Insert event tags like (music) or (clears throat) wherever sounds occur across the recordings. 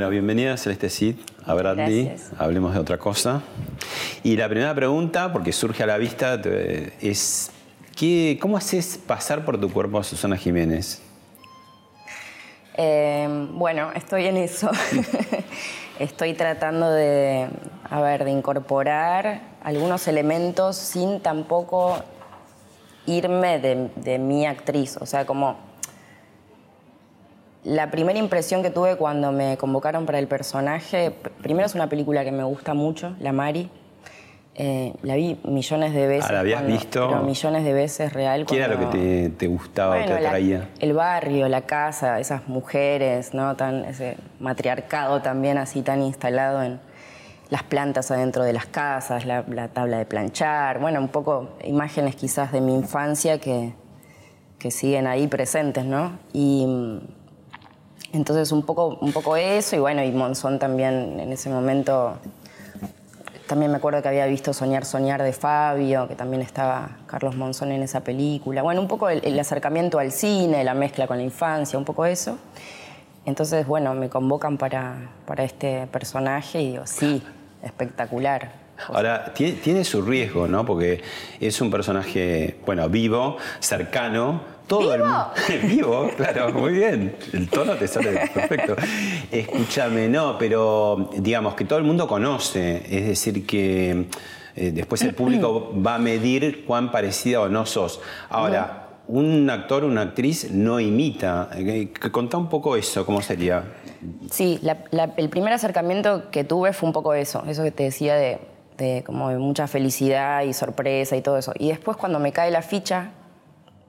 Bueno, bienvenida Celeste Cid a Bradley. Gracias. Hablemos de otra cosa. Y la primera pregunta, porque surge a la vista, es ¿qué, ¿cómo haces pasar por tu cuerpo a Susana Jiménez? Eh, bueno, estoy en eso. (laughs) estoy tratando de, a ver, de incorporar algunos elementos sin tampoco irme de, de mi actriz. O sea, como la primera impresión que tuve cuando me convocaron para el personaje, primero es una película que me gusta mucho, La Mari. Eh, la vi millones de veces. Ah, ¿la habías cuando- visto? pero millones de veces real. ¿Qué era lo que te, te gustaba o te la- atraía? el barrio, la casa, esas mujeres, ¿no? Tan, ese matriarcado también así tan instalado en las plantas adentro de las casas, la, la tabla de planchar, bueno, un poco imágenes quizás de mi infancia que, que siguen ahí presentes, ¿no? Y mm, entonces un poco, un poco eso, y bueno, y Monzón también en ese momento también me acuerdo que había visto Soñar, Soñar de Fabio, que también estaba Carlos Monzón en esa película. Bueno, un poco el, acercamiento al cine, la mezcla con la infancia, un poco eso. Entonces, bueno, me convocan para, para este personaje y digo, sí, espectacular. Ahora, tiene, tiene su riesgo, ¿no? Porque es un personaje, bueno, vivo, cercano. Todo el mundo. (laughs) vivo, claro, muy bien. El tono te sale perfecto. Escúchame, no, pero digamos que todo el mundo conoce. Es decir, que eh, después el público (clears throat) va a medir cuán parecida o no sos. Ahora. Un actor, una actriz no imita. Eh, Contá un poco eso, ¿cómo sería? Sí, la- la- el primer acercamiento que tuve fue un poco eso, eso que te decía de, de como de mucha felicidad y sorpresa y todo eso. Y después cuando me cae la ficha,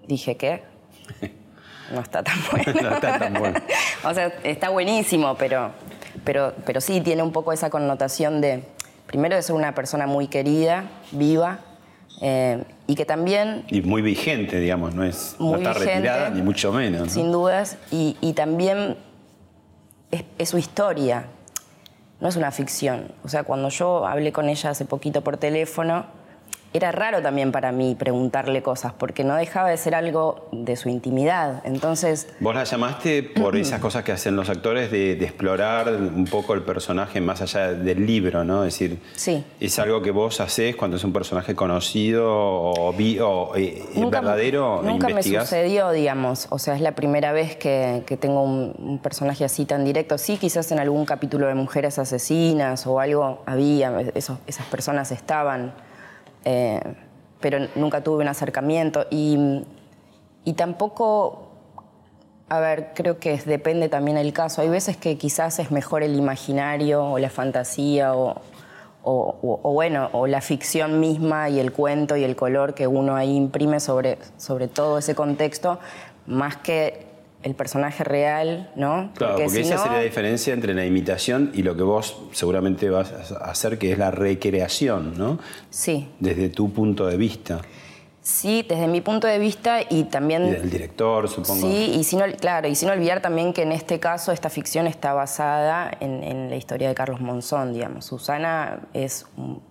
dije, ¿qué? No está tan (laughs) bueno. No está tan bueno. (laughs) o sea, está buenísimo, pero, pero, pero sí tiene un poco esa connotación de, primero de ser una persona muy querida, viva, eh, y que también Y muy vigente, digamos, no es no Muy está vigente, retirada, ni mucho menos. ¿no? sin dudas, y, y también es, es su historia, no es una ficción. O sea, cuando yo hablé con ella hace poquito por teléfono, era raro también para mí preguntarle cosas, porque no dejaba de ser algo de su intimidad. Entonces, Vos la llamaste por esas (clears throat) cosas que hacen los actores de, de explorar un poco el personaje más allá del libro, ¿no? Es decir, Sí. es algo que vos haces cuando es un personaje conocido o, vi- o, eh, verdadero, Nunca me sucedió, digamos. O sea, es la primera vez que, que tengo un, un personaje así tan directo. Sí, quizás en algún capítulo de Mujeres Asesinas o algo había, esos- esas personas estaban, eh, pero nunca tuve un acercamiento. Y, y tampoco, a ver, creo que depende también el caso. Hay veces que quizás es mejor el imaginario o la fantasía o, o- o- o bueno, o la ficción misma y el cuento y el color que uno ahí imprime sobre, sobre todo ese contexto, más que el personaje real, ¿no? Claro, porque, si esa no- sería la diferencia entre la imitación y lo que vos seguramente vas a hacer, que es la recreación, ¿no? Sí, Desde tu punto de vista. sí, desde mi punto de vista y también... Y del director, supongo. Sí, y sin, ol- claro, y sin olvidar también que en este caso esta ficción está basada en, en la historia de Carlos Monzón, digamos. Susana es un,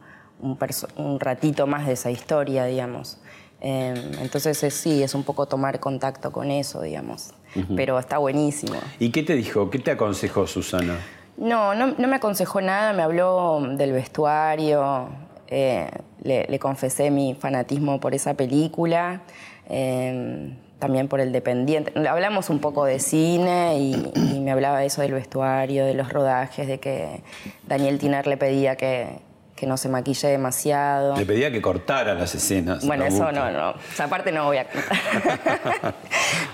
un un ratito más de esa historia, digamos. Eh, entonces es- sí, es un poco tomar contacto con eso, digamos. Pero está buenísimo. ¿Y qué te dijo? ¿Qué te aconsejó Susana? No, no, no me aconsejó nada, me habló del vestuario, eh, le, le confesé mi fanatismo por esa película, eh, también por el dependiente. Hablamos un poco de cine y, y me hablaba eso del vestuario, de los rodajes, de que Daniel Tiner le pedía que, que no se maquille demasiado. Le pedía que cortara las escenas. Bueno, eso no, no. Esa parte no voy a contar. (laughs)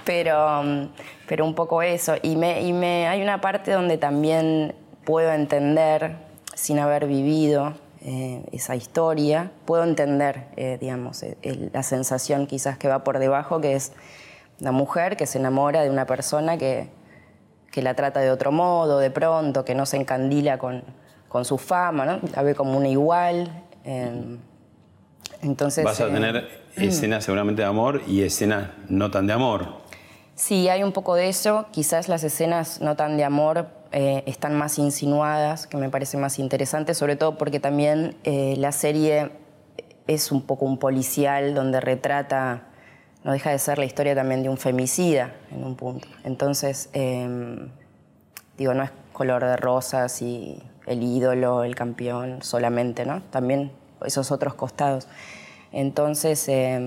pero, mm, pero un poco eso. Y, me, y me, hay una parte donde también puedo entender, sin haber vivido eh, esa historia, puedo entender, eh, digamos, eh, el- la sensación quizás que va por debajo, que es la mujer que se enamora de una persona que, que la trata de otro modo, de pronto, que no se encandila con, con su fama, ¿no? La ve como una igual. eh, entonces. Vas a eh, tener (clears throat) escenas seguramente de amor y escenas no tan de amor. Sí, hay un poco de eso. Quizás las escenas no tan de amor eh, están más insinuadas, que me parece más interesante, sobre todo porque también eh, la serie es un poco un policial donde retrata, no deja de ser la historia también de un femicida en un punto. Entonces, eh, digo, no es color de rosas y el ídolo, el campeón solamente, ¿no? También esos otros costados. Entonces, eh,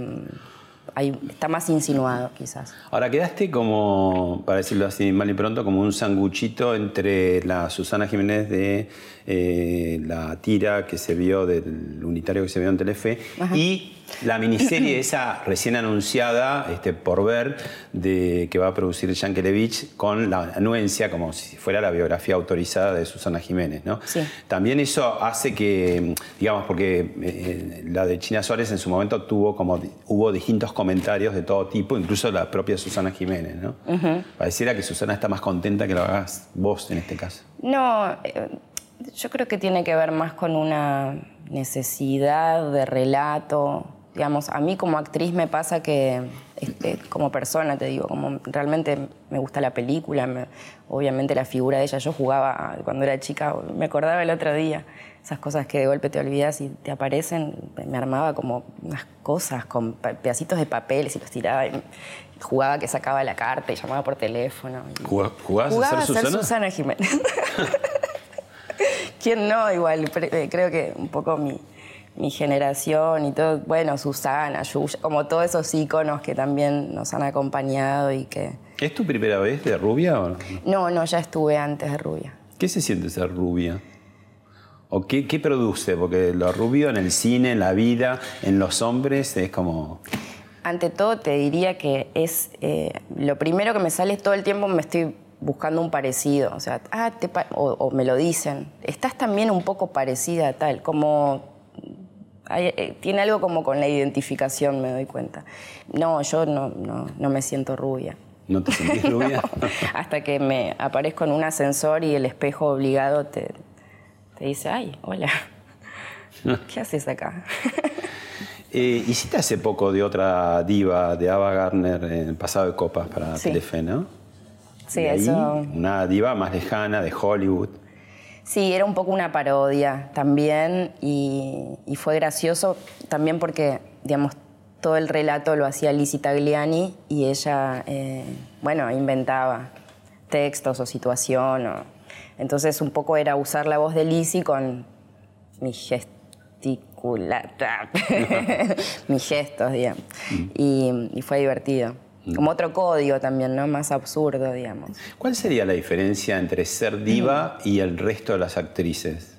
hay- está más insinuado quizás. Ahora quedaste como, para decirlo así mal y pronto, como un sanguchito entre la Susana Jiménez de eh, la tira que se vio, del unitario que se vio en Telefe, y la miniserie (clears throat) esa recién anunciada, este, por ver, de, que va a producir Yankelevich con la anuencia, como si fuera la biografía autorizada de Susana Jiménez. ¿no? Sí. También eso hace que, digamos, porque eh, la de China Suárez en su momento tuvo como, hubo distintos comentarios de todo tipo, incluso la propia Susana Jiménez, ¿no? Pareciera que Susana está más contenta que lo hagas vos en este caso. No, eh, yo creo que tiene que ver más con una necesidad de relato. Digamos, a mí como actriz me pasa que, este, como persona, te digo, como realmente me gusta la película, me- obviamente la figura de ella. Yo jugaba cuando era chica, me acordaba el otro día, esas cosas que de golpe te olvidas y te aparecen, me armaba como unas cosas con pedacitos de papeles y los tiraba. y jugaba que sacaba la carta y llamaba por teléfono. y- ¿Jugá- ¿Jugabas Jugaba a ser Susana? Susana Jiménez. (laughs) ¿Quién no? Igual, eh, creo que un poco mi, mi generación y todo, bueno, Susana, Yuya, como todos esos íconos que también nos han acompañado y que... ¿Es tu primera vez de rubia o no? No, no, ya estuve antes de Rubia. ¿Qué se siente ser rubia? ¿O qué, qué produce? Porque lo rubio en el cine, en la vida, en los hombres, es como... Ante todo te diría que es eh, lo primero que me sale todo el tiempo me estoy buscando un parecido, o sea, ah, te pa- o, o me lo dicen, estás también un poco parecida a tal, como hay- eh, tiene algo como con la identificación, me doy cuenta. No, yo no, no, no me siento rubia. ¿No te sentís (laughs) rubia? Hasta que me aparezco en un ascensor y el espejo obligado te, te dice, ay, hola, (laughs) ¿qué haces acá? (laughs) Eh, hiciste hace poco de otra diva, de Ava Gardner, en Pasado de Copas para Sí. Telefe, ¿no? Sí, Y ahí, eso... Una diva más lejana de Hollywood. Sí, era un poco una parodia también y, fue gracioso también porque, digamos, todo el relato lo hacía Lizzie Tagliani y ella, eh, bueno, inventaba textos o situación. o- entonces un poco era usar la voz de Lizzie con mi gesticulata, (laughs) mis gestos, digamos. Y fue divertido. Como otro código también, ¿no? Más absurdo, digamos. ¿Cuál sería la diferencia entre ser diva y el resto de las actrices?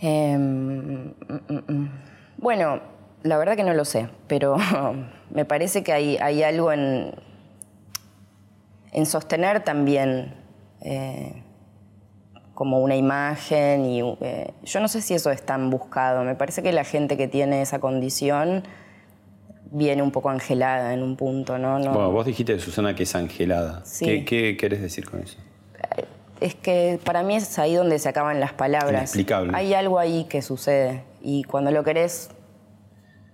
Em, mm, mm, mm. bueno, la verdad que no lo sé, pero (laughs) me parece que hay, hay algo en, en sostener también eh, como una imagen y eh, yo no sé si eso es tan buscado. Me parece que la gente que tiene esa condición viene un poco angelada en un punto, ¿no? no Bueno, vos dijiste de Susana que es angelada. Sí. ¿Qué, qué querés decir con eso? Es que para mí es ahí donde se acaban las palabras. Inexplicable. Hay algo ahí que sucede y cuando lo querés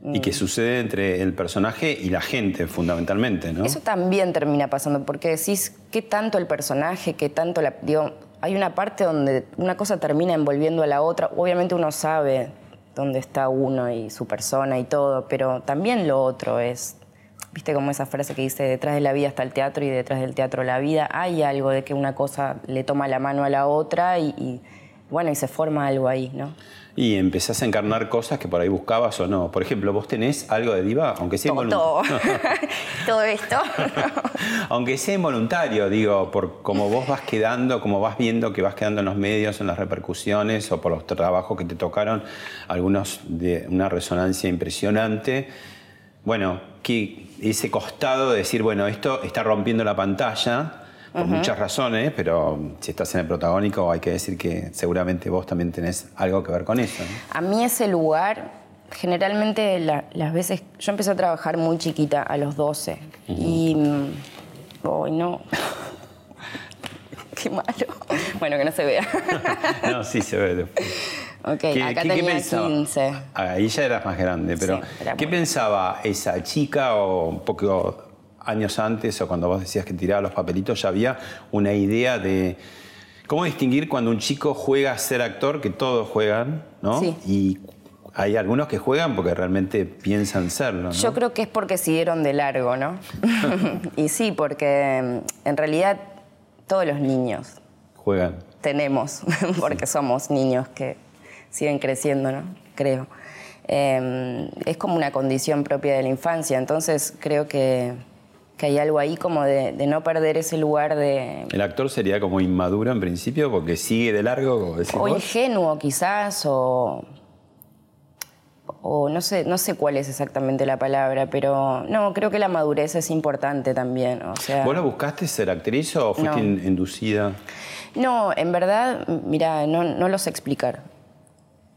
Y que sucede entre el personaje y la gente, fundamentalmente, ¿no? Eso también termina pasando, porque decís qué tanto el personaje, qué tanto la. Digo, hay una parte donde una cosa termina envolviendo a la otra. Obviamente uno sabe dónde está uno y su persona y todo, pero también lo otro es. Viste como esa frase que dice, detrás de la vida está el teatro y detrás del teatro la vida. Hay algo de que una cosa le toma la mano a la otra y, y, bueno, y se forma algo ahí, ¿no? Y empezás a encarnar cosas que por ahí buscabas o no. Por ejemplo, vos tenés algo de diva, aunque sea Todo, involuntario. (laughs) (laughs) todo esto. (laughs) Aunque sea involuntario, digo, por cómo vos vas quedando, como vas viendo que vas quedando en los medios, en las repercusiones o por los trabajos que te tocaron, algunos de una resonancia impresionante. Bueno, que ese costado de decir, bueno, esto está rompiendo la pantalla por muchas razones, pero si estás en el protagónico hay que decir que seguramente vos también tenés algo que ver con eso. ¿no? A mí ese lugar, generalmente la- las veces, yo empecé a trabajar muy chiquita, a los 12, y... mm, Ay, no. (laughs) qué malo. Bueno, que no se vea. (laughs) no, sí se ve después. Ok, acá tenía 15. Ahí ya eras más grande, pero ¿qué pensaba esa chica o un poco años antes o cuando vos decías que tiraba los papelitos ya había una idea de cómo distinguir cuando un chico juega a ser actor, que todos juegan, ¿no? Sí. Y hay algunos que juegan porque realmente piensan serlo. ¿no? Yo creo que es porque siguieron de largo, ¿no? (laughs) (laughs) y sí, porque mm, en realidad todos los niños juegan. Tenemos, (laughs) porque somos niños que siguen creciendo, ¿no? Creo. Em, es como una condición propia de la infancia, entonces creo que, hay algo ahí como de, no perder ese lugar de... ¿El actor sería como inmaduro en principio porque sigue de largo? o ingenuo quizás, o o no sé, no sé cuál es exactamente la palabra, pero no, creo que la madurez es importante también. O sea, ¿Vos no buscaste ser actriz o fuiste inducida? No, en verdad, mira, no, no lo sé explicar.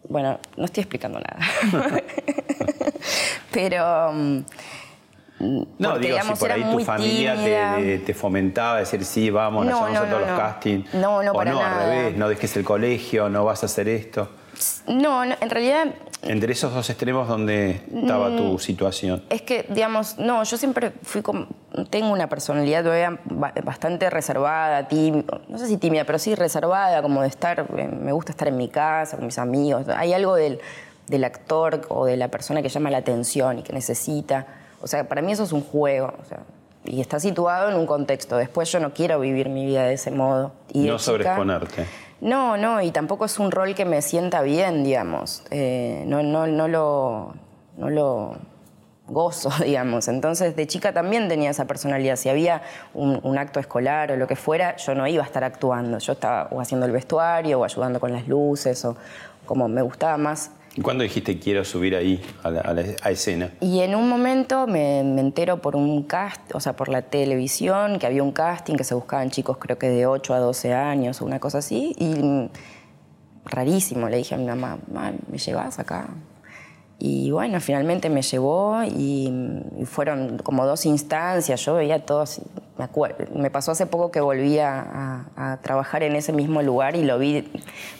Bueno, no estoy explicando nada. (laughs) pero... Mm, no, digo, si por ahí tu familia te, fomentaba decir, sí, vamos, nos no, a todos los castings. No, no, o para no, al revés, no dejes el colegio, no vas a hacer esto. No, en realidad... Entre esos dos extremos, ¿dónde estaba tu mm, situación? Es que, digamos, no, yo siempre fui como... Tengo una personalidad todavía bastante reservada, tímida, no sé si tímida, pero sí reservada, como de estar... Eh, me gusta estar en mi casa, con mis amigos. Hay algo del, del actor o de la persona que llama la atención y que necesita. O sea, para mí eso es un juego. O sea, y está situado en un contexto. Después yo no quiero vivir mi vida de ese modo. Y no sobreexponerte. No, no, y tampoco es un rol que me sienta bien, digamos. Eh, no, no, no, lo, no lo gozo, (laughs) digamos. Entonces, de chica también tenía esa personalidad. Si había un, acto escolar o lo que fuera, yo no iba a estar actuando. Yo estaba o haciendo el vestuario o ayudando con las luces o como me gustaba más ¿Y cuándo dijiste quiero subir ahí a la, escena? Y en un momento me, entero por un cast, o sea, por la televisión, que había un casting que se buscaban chicos creo que de 8 a 12 años o una cosa así. Y rarísimo, le dije a mi mamá, ¿me llevas acá? Y bueno, finalmente me llevó y, fueron como dos instancias. Yo veía todos, me, acuerdo, me pasó hace poco que volví a, a, trabajar en ese mismo lugar y lo vi,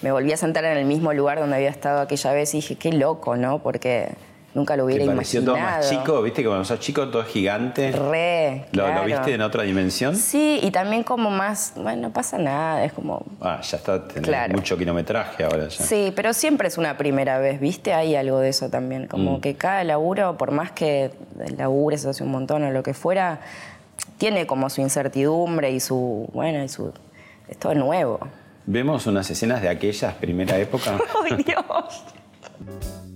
me volví a sentar en el mismo lugar donde había estado aquella vez y dije, qué loco, ¿no? Porque Nunca lo hubiera pareció todo más chico, ¿viste? Cuando sos chico todo es gigante. Re, ¿Lo, viste en otra dimensión? Sí, y también como más, bueno, no pasa nada, es como... Ah, ya está, tenés mucho kilometraje ahora ya. Sí, pero siempre es una primera vez, ¿viste? Hay algo de eso también, como mm. que cada laburo, por más que labures hace un montón o lo que fuera, tiene como su incertidumbre y su, bueno, y su... Es todo nuevo. ¿Vemos unas escenas de aquellas primera época? (laughs) ¡Ay, Dios! (laughs)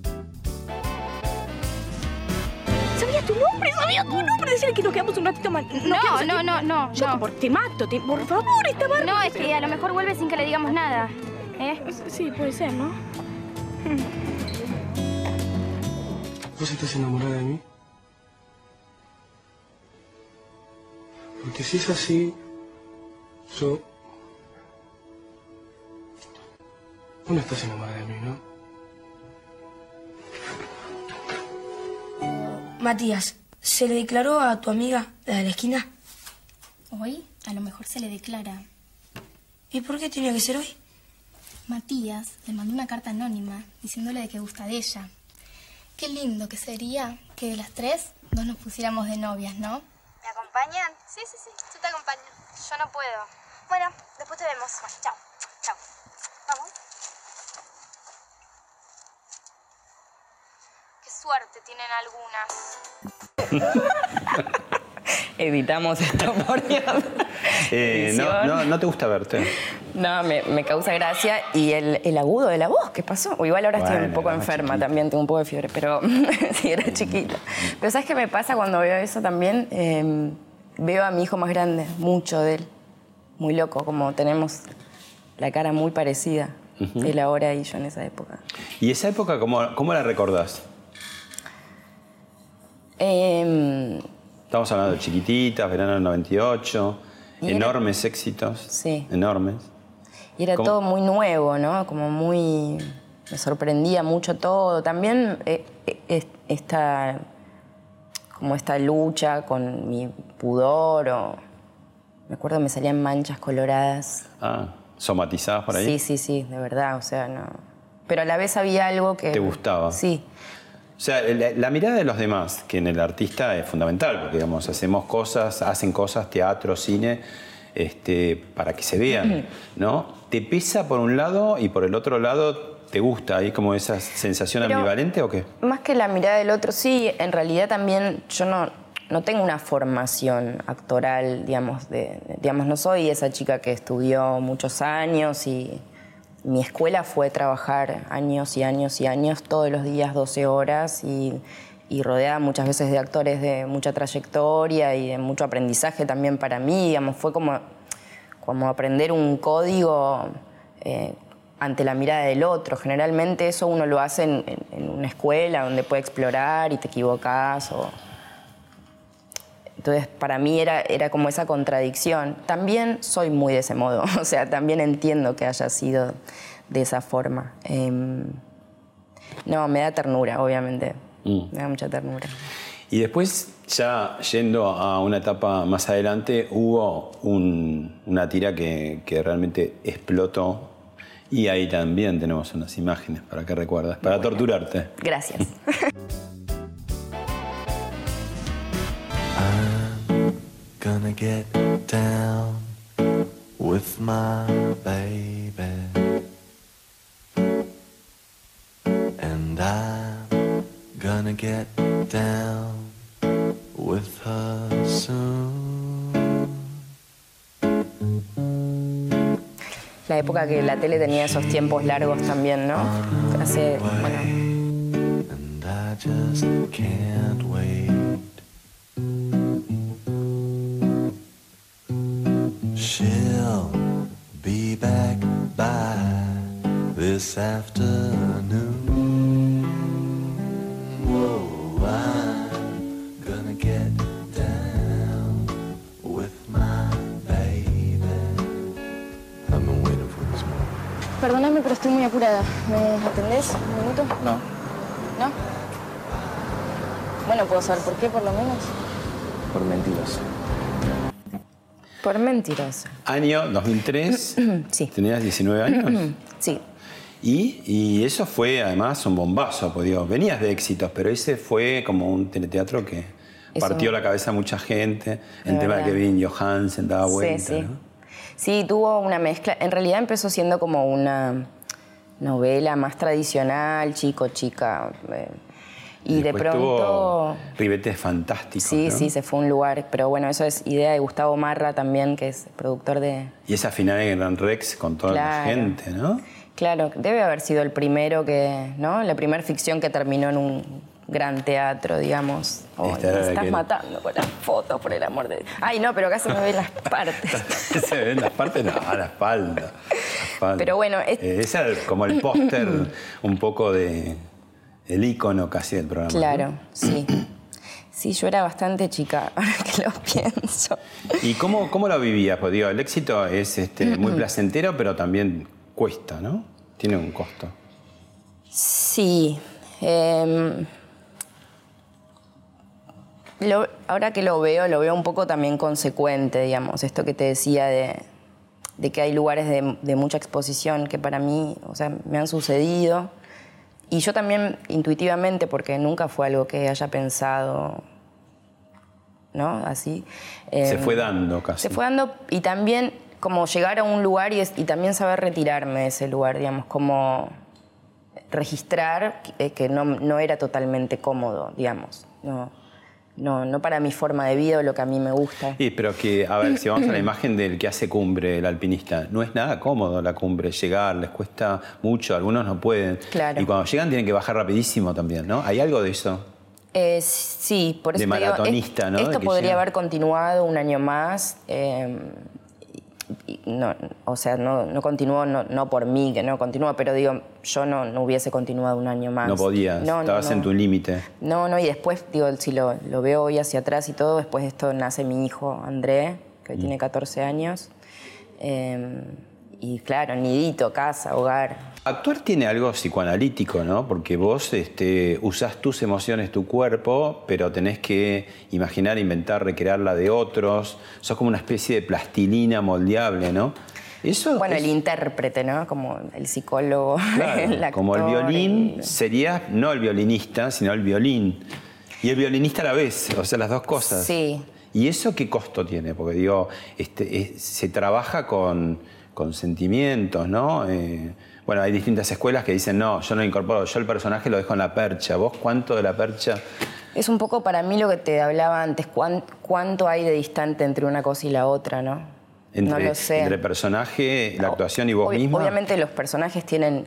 tu nombre, sabía tu nombre. Decirle que nos quedamos un ratito más. No, no, no, no, Yo Por, te mato, te, por favor, esta barba. No, es que a lo mejor vuelve sin que le digamos nada. ¿Eh? Sí, puede ser, ¿no? ¿Vos estás enamorada de mí? Porque si es así, yo... Vos no estás enamorada de mí, ¿no? Matías, ¿se le declaró a tu amiga, la de la esquina? ¿Hoy? A lo mejor se le declara. ¿Y por qué tenía que ser hoy? Matías le mandó una carta anónima diciéndole de que gusta de ella. Qué lindo que sería que de las tres dos nos pusiéramos de novias, ¿no? ¿Me acompañan? Sí, sí, sí. Yo te acompaño. Yo no puedo. Bueno, después te vemos. chao. Chao. Vamos. Suerte tienen algunas. (laughs) Editamos esto, por Dios. Eh, no, no, te gusta verte. No, me, causa gracia. Y el, agudo de la voz, ¿qué pasó? O igual ahora estoy un poco enferma también, tengo un poco de fiebre, pero (laughs) sí, era chiquita. Pero ¿sabes qué me pasa cuando veo eso también? Em, veo a mi hijo más grande, mucho de él. Muy loco, como tenemos la cara muy parecida. Él ahora y yo en esa época. ¿Y esa época cómo, cómo la recordás? Em, Estamos hablando de chiquititas, verano del 98, enormes éxitos. Sí. Enormes. Y era todo muy nuevo, ¿no? Como muy. Me sorprendía mucho todo. También eh, eh, esta. como esta lucha con mi pudor o. Me acuerdo me salían manchas coloradas. Ah, somatizadas por ahí. Sí, sí, sí, de verdad, o sea, no. Pero a la vez había algo que... ¿Te gustaba? Sí. O sea, la, la mirada de los demás, que en el artista es fundamental, porque digamos, hacemos cosas, hacen cosas, teatro, cine, este, para que se vean, ¿no? ¿Te pesa por un lado y por el otro lado te gusta ahí como esa sensación Pero- ambivalente o qué? Más que la mirada del otro, sí, en realidad también yo no, no tengo una formación actoral, digamos, de, digamos, no soy esa chica que estudió muchos años y mi escuela fue trabajar años y años y años, todos los días 12 horas y, rodeada muchas veces de actores de mucha trayectoria y de mucho aprendizaje también para mí, digamos, fue como, como aprender un código eh, ante la mirada del otro. Generalmente eso uno lo hace en, en- una escuela donde puede explorar y te equivocás. O... Entonces, para mí era, era como esa contradicción. También soy muy de ese modo, (laughs) o sea, también entiendo que haya sido de esa forma. Em, no, me da ternura, obviamente. Mm. Me da mucha ternura. Y después, ya yendo a una etapa más adelante, hubo un- una tira que, que realmente explotó. Y ahí también tenemos unas imágenes para que recuerdas, para torturarte. Gracias. (laughs) Gonna get down with my baby. And I'm gonna get down with her soon. La época que la tele tenía esos tiempos largos también, ¿no? Hace, bueno, And I just can't wait. She'll be back by this afternoon. Whoa, I'm gonna get down with my baby. I've been waiting for this moment. Perdóname, pero estoy muy apurada. ¿Me atendés un minuto? No. ¿No? Bueno, puedo saber por qué, por lo menos. Por mentiroso. Por mentirosa. Año 2003. (clears throat) Sí. ¿Tenías 19 años? (clears throat) Sí. Y, y eso fue además un bombazo, pues digo, venías de éxitos, pero ese fue como un teleteatro que Eso- partió la cabeza a mucha gente. El tema de. Kevin Johansen daba vuelta, sí, sí. ¿no? Sí, tuvo una mezcla. En realidad empezó siendo como una novela más tradicional, chico, chica. eh, y de pronto. tuvo ribetes fantásticos. Sí, ¿no? sí, se fue a un lugar. Pero bueno, eso es idea de Gustavo Marra también, que es productor de. Y esa final de Gran Rex con toda la gente, ¿no? Claro, debe haber sido el primero que. ¿No? La primera ficción que terminó en un gran teatro, digamos. Oh, me estás que- matando con las fotos, por el amor de Dios. Ay, no, pero acá se me ven las (laughs) partes. ¿Se ven las partes? No, la espalda. la espalda. Pero bueno, es- Eh, ese era como el póster un poco de... El ícono casi del programa. ¿no? Claro, sí. (clears throat) Sí, yo era bastante chica, (laughs) ahora que lo pienso. ¿Y cómo, cómo lo vivías? Pues digo, el éxito es este, muy placentero, pero también cuesta, ¿no? Tiene un costo. Sí. em, lo- ahora que lo veo, lo veo un poco también consecuente, digamos. Esto que te decía de, de que hay lugares de, de mucha exposición que para mí, o sea, me han sucedido. Y yo también intuitivamente, porque nunca fue algo que haya pensado, ¿no? Así. Se em, fue dando casi. Se fue dando y también como llegar a un lugar y, es- y también saber retirarme de ese lugar, digamos, como registrar que, que no, no era totalmente cómodo, digamos. No, no, no para mi forma de vida o lo que a mí me gusta. Sí, pero que, a ver, si vamos a la imagen del que hace cumbre, el alpinista, no es nada cómodo la cumbre, llegar, les cuesta mucho, algunos no pueden. Claro. Y cuando llegan tienen que bajar rapidísimo también, ¿no? ¿Hay algo de eso? Eh, sí, por De eso digo, maratonista, es- ¿no? De Esto podría haber continuado un año más. eh, no, o sea, no, no continuó, no, no por mí, que no continuó, pero digo, yo no, no hubiese continuado un año más. No podías, No, estabas en tu límite. No, no, y después, digo, si lo, lo veo hoy hacia atrás y todo, después de esto nace mi hijo André, que hoy Mm. tiene 14 años. eh, y claro, nidito, casa, hogar. Actuar tiene algo psicoanalítico, ¿no? Porque vos este, usás tus emociones, tu cuerpo, pero tenés que imaginar, inventar, recrear la de otros. Sos como una especie de plastilina moldeable, ¿no? Eso Bueno, es- el intérprete, ¿no? Como el psicólogo, (laughs) Claro, el actor. como el violín el- sería no el violinista, sino el violín. Y el violinista a la vez, o sea, las dos cosas. Sí. ¿Y eso qué costo tiene? Porque digo, este, es- se trabaja con, con sentimientos, ¿no? Eh, bueno, hay distintas escuelas que dicen, no, yo no incorporo, yo el personaje lo dejo en la percha. ¿Vos cuánto de la percha? Es un poco para mí lo que te hablaba antes, cuán- cuánto hay de distante entre una cosa y la otra, ¿no? Entre, no lo sé. entre personaje, la actuación y vos Obvi- misma. Obviamente los personajes tienen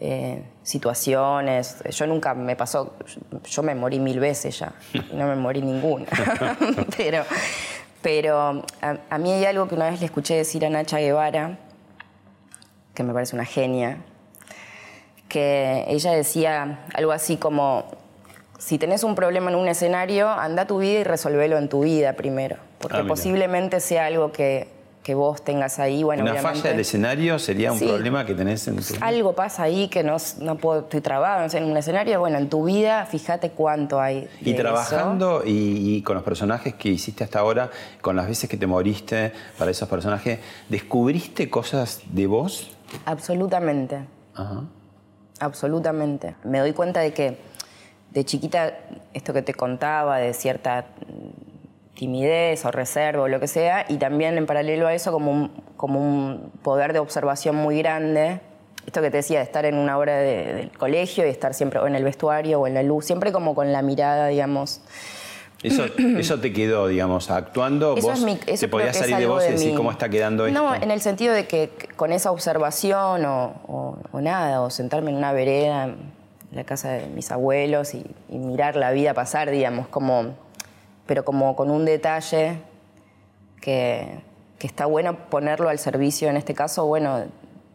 eh, situaciones. Yo nunca me pasó, yo me morí mil veces ya, y no me morí ninguna. (laughs) (laughs) pero pero a, a mí hay algo que una vez le escuché decir a Nacha Guevara, que me parece una genia, que ella decía algo así como, si tenés un problema en un escenario, anda a tu vida y resolvelo en tu vida primero, porque Ah, posiblemente sea algo que, que vos tengas ahí. Bueno, Una obviamente- falla del escenario sería un Sí. problema que tenés en tu... algo pasa ahí que no, no puedo, estoy trabado en un escenario. Bueno, en tu vida, fíjate cuánto hay. de Y trabajando y, y con los personajes que hiciste hasta ahora, con las veces que te moriste para esos personajes, ¿descubriste cosas de vos? Absolutamente, Ajá. absolutamente. Me doy cuenta de que de chiquita, esto que te contaba, de cierta timidez o reserva o lo que sea, y también en paralelo a eso como un, como un poder de observación muy grande. Esto que te decía, de estar en una hora de- del colegio y estar siempre o en el vestuario o en la luz, siempre como con la mirada, digamos, Eso, (clears throat) eso te quedó, digamos, actuando. Eso vos mi- te podías salir de vos y de decir mi- cómo está quedando esto. No, en el sentido de que con esa observación o, o- o nada, o sentarme en una vereda en la casa de mis abuelos y, y mirar la vida pasar, digamos, como, pero como con un detalle que, que está bueno ponerlo al servicio, en este caso, bueno,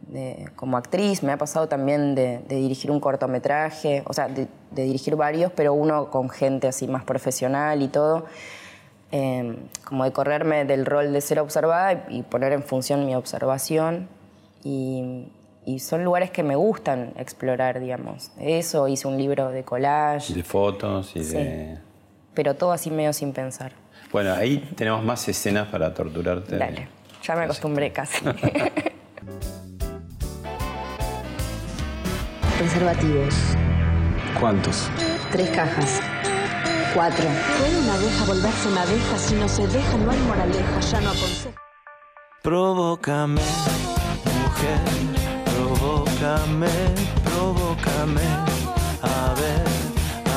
de- como actriz, me ha pasado también de, de dirigir un cortometraje, o sea, de, de dirigir varios, pero uno con gente así más profesional y todo, eh, como de correrme del rol de ser observada y, y poner en función mi observación. Y, y son lugares que me gustan explorar, digamos. Eso, hice un libro de collage, De fotos y Sí. de... pero todo así medio sin pensar. Bueno, ahí tenemos más escenas para torturarte. Dale, ya me acostumbré casi. (laughs) Preservativos. ¿Cuántos? Tres cajas. Cuatro. Puede una abeja volverse una abeja si no se deja, no hay moraleja, ya no aconseja. Provócame, mujer, provócame, provócame. A ver,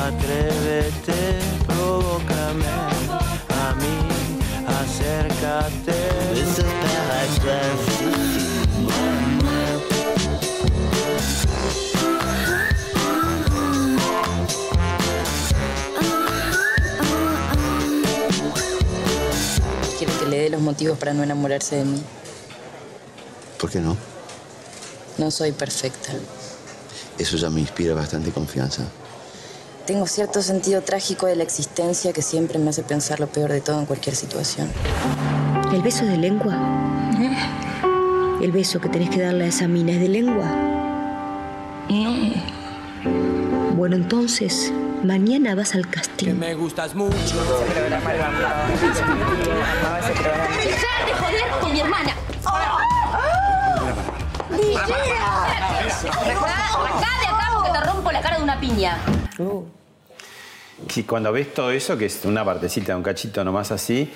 atrévete, provócame. A mí, acércate. Dé los motivos para no enamorarse de mí. ¿Por qué no? No soy perfecta. Eso ya me inspira bastante confianza. Tengo cierto sentido trágico de la existencia que siempre me hace pensar lo peor de todo en cualquier situación. ¿El beso de lengua? ¿El beso que tenés que darle a esa mina es de lengua? No. Bueno, entonces, mañana vas al casting. Me gustas mucho. Ese programa lo amaba. Amaba ese programa. ¡Dejar de joder con mi hermana! Acá de acá porque te rompo la cara de una piña. Sí, cuando ves todo eso, que es una partecita, un cachito nomás así,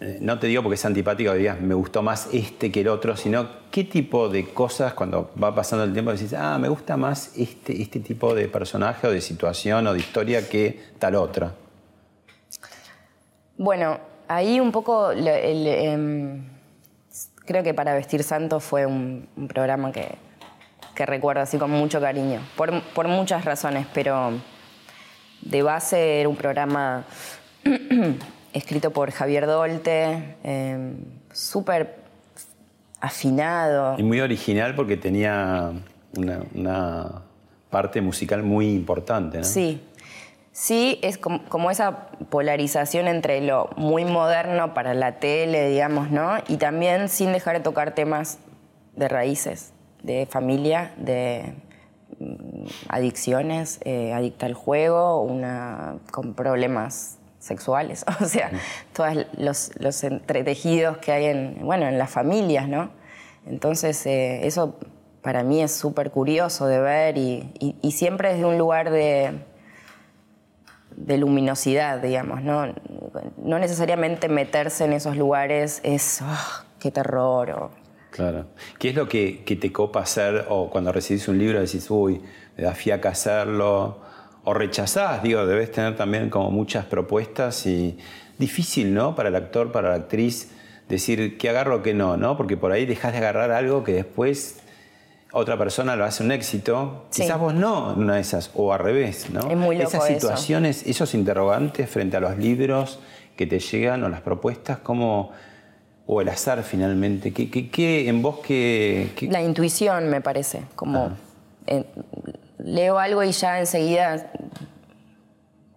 no te digo porque es antipático, digas, me gustó más este que el otro, sino qué tipo de cosas cuando va pasando el tiempo decís, ah, me gusta más este, este tipo de personaje o de situación o de historia que tal otra. Bueno, ahí un poco el, em, creo que para vestir santo fue un, un programa que, que recuerdo así con mucho cariño, por, por muchas razones, pero de base era un programa (clears throat) escrito por Javier Dolte, em, súper afinado. Y muy original porque tenía una, una parte musical muy importante, ¿no? Sí, sí, es como, como esa polarización entre lo muy moderno para la tele, digamos, ¿no? Y también sin dejar de tocar temas de raíces, de familia, de mm, adicciones, eh, adicta al juego, una con problemas sexuales, (laughs) o sea, todos los, los entretejidos que hay en, bueno, en las familias, ¿no? Entonces, eh, eso para mí es súper curioso de ver y, y- y siempre desde un lugar de, de luminosidad, digamos, ¿no? No necesariamente meterse en esos lugares es, "Ah, qué terror, o Claro. ¿Qué es lo que, que te copa hacer o cuando recibís un libro decís, uy, me da fiaca hacerlo? O rechazás, digo, debes tener también como muchas propuestas y difícil, ¿no? Para el actor, para la actriz, decir qué agarro, qué no, ¿no? Porque por ahí dejas de agarrar algo que después otra persona lo hace un éxito. Sí. Quizás vos no, en una de esas, o al revés, ¿no? Es muy loco Esas eso. situaciones, esos interrogantes frente a los libros que te llegan o las propuestas, ¿cómo...? O el azar finalmente. ¿Qué, qué- qué- en vos qué, qué- La intuición, me parece. Como Ah. eh, leo algo y ya enseguida,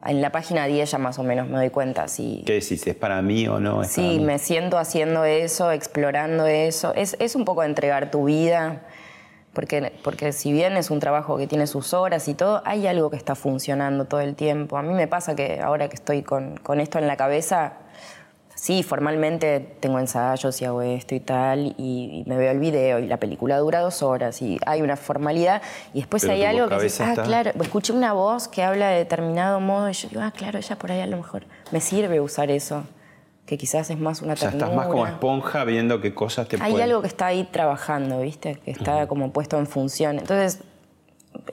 en la página 10 ya más o menos me doy cuenta si, qué decís? ¿Es para mí o no? ¿Es para si mí? me siento haciendo eso, explorando eso. Es, es un poco entregar tu vida, porque, porque si bien es un trabajo que tiene sus horas y todo, hay algo que está funcionando todo el tiempo. A mí me pasa que ahora que estoy con, con esto en la cabeza, sí, formalmente tengo ensayos y hago esto y tal, y, y me veo el video y la película dura dos horas y hay una formalidad, y después Pero hay algo que dices, ah, está- claro, escuché una voz que habla de determinado modo y yo digo, ah, claro, ella por ahí a lo mejor me sirve usar eso, que quizás es más una O sea, ternura. estás más como esponja viendo qué cosas te Hay pueden... algo que está ahí trabajando, ¿viste? Que está como puesto en función. Entonces,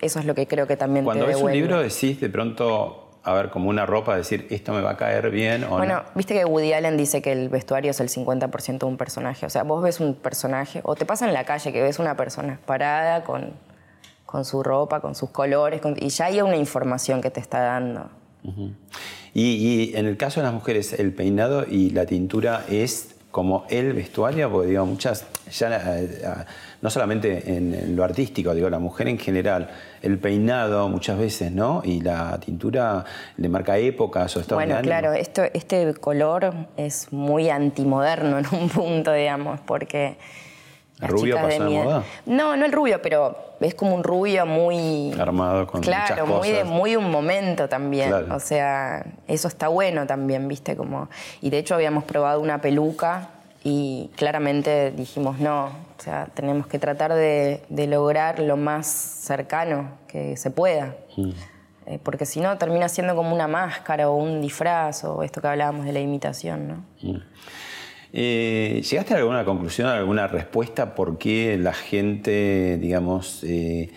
eso es lo que creo que también Cuando te ves un libro decís de pronto, a ver, como una ropa, decir, esto me va a caer bien o Bueno, no. viste que Woody Allen dice que el vestuario es el 50% de un personaje. O sea, vos ves un personaje, o te pasa en la calle que ves una persona parada con, con su ropa, con sus colores, con- y ya hay una información que te está dando. Y, y en el caso de las mujeres, el peinado y la tintura es como el vestuario, porque digo, muchas, ya eh, no solamente en, en lo artístico, digo, la mujer en general, el peinado muchas veces, ¿no? Y la tintura le marca épocas o estados de Bueno, ánimo. claro, esto, este color es muy antimoderno en un punto, digamos, porque... ¿El rubio pasó de edad- moda? No, no el rubio, pero es como un rubio muy... Armado con muchas Claro, muy, de, cosas. muy un momento también. Claro. O sea, eso está bueno también, ¿viste? Como, y de hecho habíamos probado una peluca y claramente dijimos, no, o sea, tenemos que tratar de, de lograr lo más cercano que se pueda. Mm. Eh, porque si no, termina siendo como una máscara o un disfraz o esto que hablábamos de la imitación, ¿no? Mm. Eh, ¿Llegaste a alguna conclusión, a alguna respuesta por qué la gente, digamos, eh,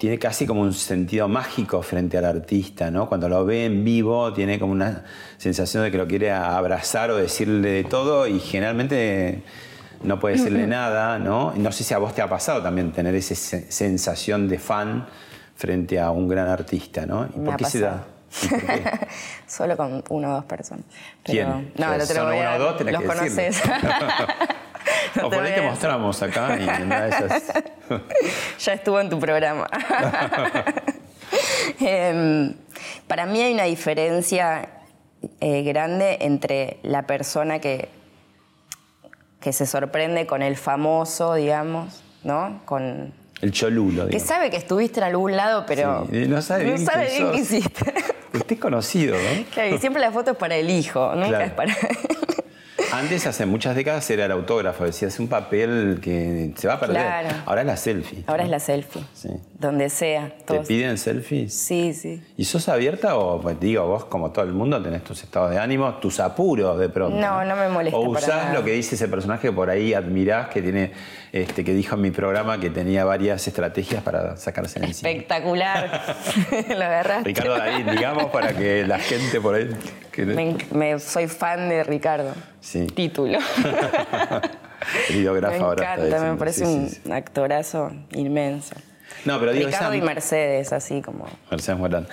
tiene casi como un sentido mágico frente al artista, ¿no? Cuando lo ve en vivo tiene como una sensación de que lo quiere abrazar o decirle de todo y generalmente no puede decirle nada, ¿no? No sé si a vos te ha pasado también tener esa se- sensación de fan frente a un gran artista, ¿no? ¿Y Me por ha qué se da? (laughs) Solo con una o dos personas. ¿Quién? No, no te lo son voy uno a... o dos, tenés los que conoces. (laughs) (laughs) No o te por ahí te mostramos acá y de esas... ya estuvo en tu programa. Em, para mí hay una diferencia eh, grande entre la persona que, que se sorprende con el famoso, digamos, ¿no? Con, El cholulo, que digamos. sabe que estuviste en algún lado, pero Sí, no sabe bien sabe quién bien qué hiciste. Usted es conocido, ¿no? Claro, y siempre la foto es para el hijo, nunca Claro. es para (laughs) Antes, hace muchas décadas, era el autógrafo. Decías un papel que se va a perder. Claro. Ahora es la selfie. Ahora es la selfie. Sí. Donde sea. ¿Te piden selfies? Sí, sí. ¿Y sos abierta o, pues, digo, vos como todo el mundo tenés tus estados de ánimo, tus apuros de pronto? No, no me molesta O para usás nada. lo que dice ese personaje que por ahí admirás, que tiene, este, que dijo en mi programa que tenía varias estrategias para sacarse de encima. Espectacular. (laughs) lo agarraste. Ricardo Darín, digamos, para que la gente por ahí... que- Me, me- soy fan de Ricardo. Sí. Título. (laughs) Videógrafo me ahora está encanta, me parece sí, un sí, actorazo inmenso. No, pero digo, Ricardo esa- y Mercedes, así como. Mercedes Morán.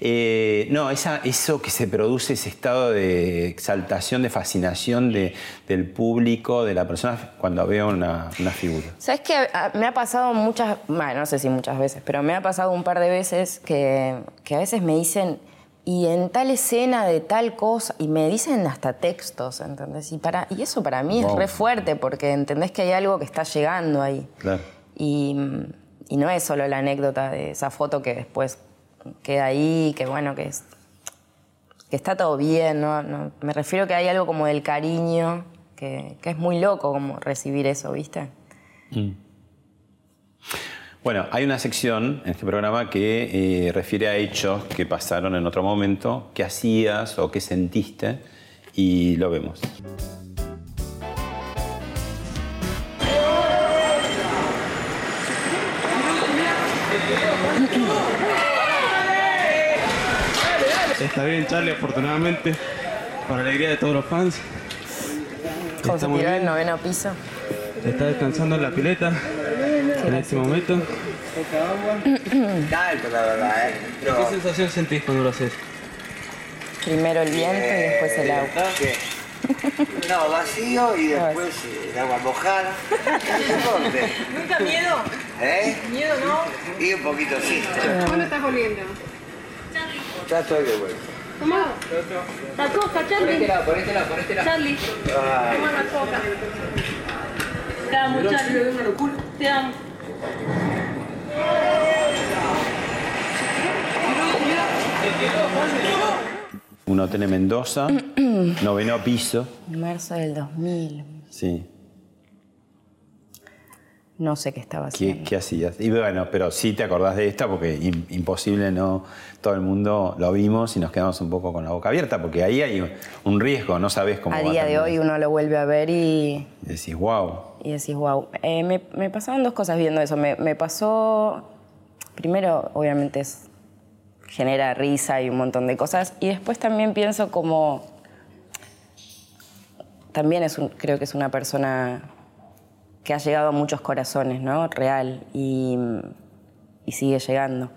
Eh, no, esa, eso que se produce, ese estado de exaltación, de fascinación de- del público, de la persona, cuando veo una, una figura. ¿Sabes qué? A- Me ha pasado muchas, bueno, no sé si muchas veces, pero me ha pasado un par de veces que, que a veces me dicen, y en tal escena de tal cosa, y me dicen hasta textos, ¿entendés? Y, para, y eso para mí es re fuerte, porque entendés que hay algo que está llegando ahí. Claro. Y, y no es solo la anécdota de esa foto que después queda ahí, que bueno, que, es, que está todo bien, ¿no? No, me refiero que hay algo como del cariño, que, que es muy loco como recibir eso, ¿viste? Bueno, hay una sección en este programa que eh, refiere a hechos que pasaron en otro momento, qué hacías o qué sentiste, y lo vemos. Está bien, Charlie, afortunadamente, para alegría de todos los fans. Muy tiró del noveno piso. Está descansando en la pileta en este momento. ¿Qué sensación sentís cuando lo haces? Primero el viento y después el agua. (laughs) No, vacío y después el agua mojada. (laughs) ¿Dónde? ¿Nunca miedo? ¿Eh? ¿Miedo no? Y un poquito sí. ¿Cuándo estás volviendo? Ya estoy de vuelta. Tomá. La coca, Charlie. Por este lado, por este lado, por este lado. Charlie. Ay. Toma la coca. Te amo, Charlie. Te amo. Un hotel en Mendoza, noveno piso. Marzo del 2000. Sí. No sé qué estaba ¿Qué, haciendo. qué hacías? Y bueno, pero sí te acordás de esta porque im- imposible no. Todo el mundo lo vimos y nos quedamos un poco con la boca abierta porque ahí hay un riesgo, no sabes cómo A va día de hoy uno lo vuelve a ver y, Y decís, wow. y decís, wow. me, me pasaron dos cosas viendo eso. Me, me pasó, primero, obviamente, es, genera risa y un montón de cosas. Y después también pienso como, también es un- creo que es una persona que ha llegado a muchos corazones, ¿no? Real. Y, y sigue llegando.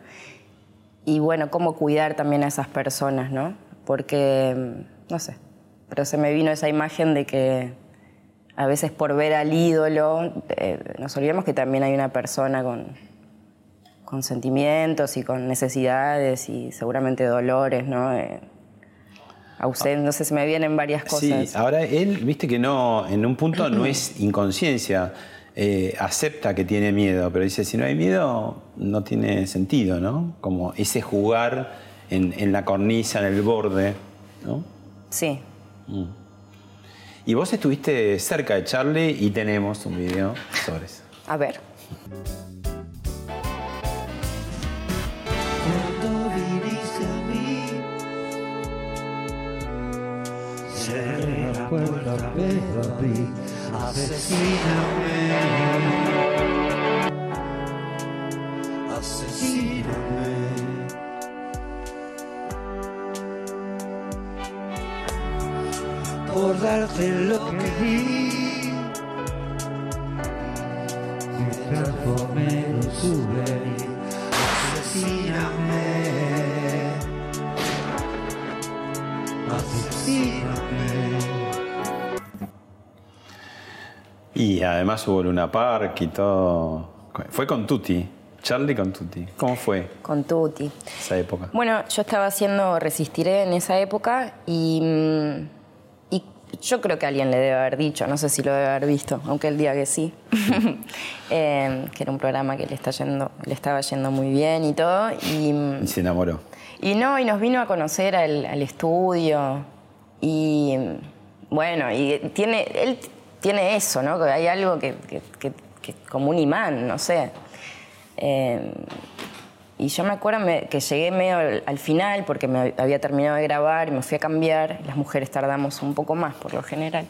Y bueno, cómo cuidar también a esas personas, ¿no? Porque, no sé, pero se me vino esa imagen de que a veces por ver al ídolo, eh, nos olvidamos que también hay una persona con, con sentimientos y con necesidades y seguramente dolores, ¿no? Eh, ausen- no sé, se me vienen varias cosas. Sí, ahora él, viste que no, en un punto no es inconsciencia, eh, acepta que tiene miedo, pero dice, si no hay miedo, no tiene sentido, ¿no? Como ese jugar en, en la cornisa, en el borde, ¿no? Sí. Mm. Y vos estuviste cerca de Charlie y tenemos un video sobre eso. A ver. Asesíname, asesíname. Por darte lo que di, me transformé en un souvenir. Asesíname. Asesíname. Y además hubo Luna Park y todo. Fue con Tutti, Charlie con Tutti. ¿Cómo fue Con Tuti. esa época? Bueno, yo estaba haciendo Resistiré en esa época y, mm, y yo creo que alguien le debe haber dicho, no sé si lo debe haber visto, aunque él diga que sí, (laughs) Eh, que era un programa que le, está yendo, le estaba yendo muy bien y todo. Y, mm, Y se enamoró. y no, y nos vino a conocer al, al estudio. Y mm, bueno, y tiene, él tiene eso, ¿no? Que hay algo que, que- que- que como un imán, no sé. Eh, y yo me acuerdo me- que llegué medio al, al final porque me había terminado de grabar y me fui a cambiar. Las mujeres tardamos un poco más por lo general.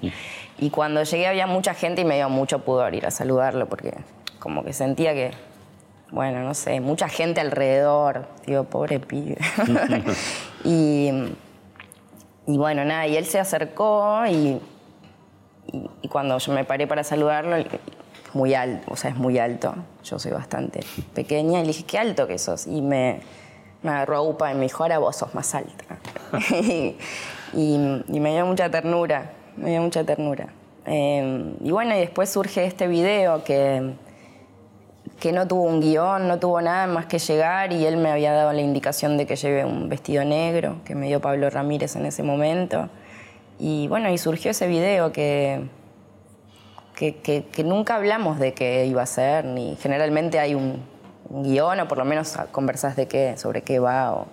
Y cuando llegué había mucha gente y me dio mucho pudor ir a saludarlo porque como que sentía que, bueno, no sé, mucha gente alrededor. Digo, pobre pibe. (laughs) (laughs) y, y bueno, nada, y él se acercó y, y, cuando yo me paré para saludarlo, muy alto, o sea, es muy alto. Yo soy bastante pequeña y le dije, qué alto que sos. Y me, me agarró a upa y me dijo, ahora vos sos más alta. (laughs) y, y- y me dio mucha ternura, me dio mucha ternura. Eh, y bueno, y después surge este video que, que no tuvo un guion, no tuvo nada más que llegar y él me había dado la indicación de que lleve un vestido negro, que me dio Pablo Ramírez en ese momento. Y bueno, y surgió ese video que, que, que- que nunca hablamos de qué iba a ser, ni generalmente hay un, un guion o por lo menos conversas de qué, sobre qué va. o-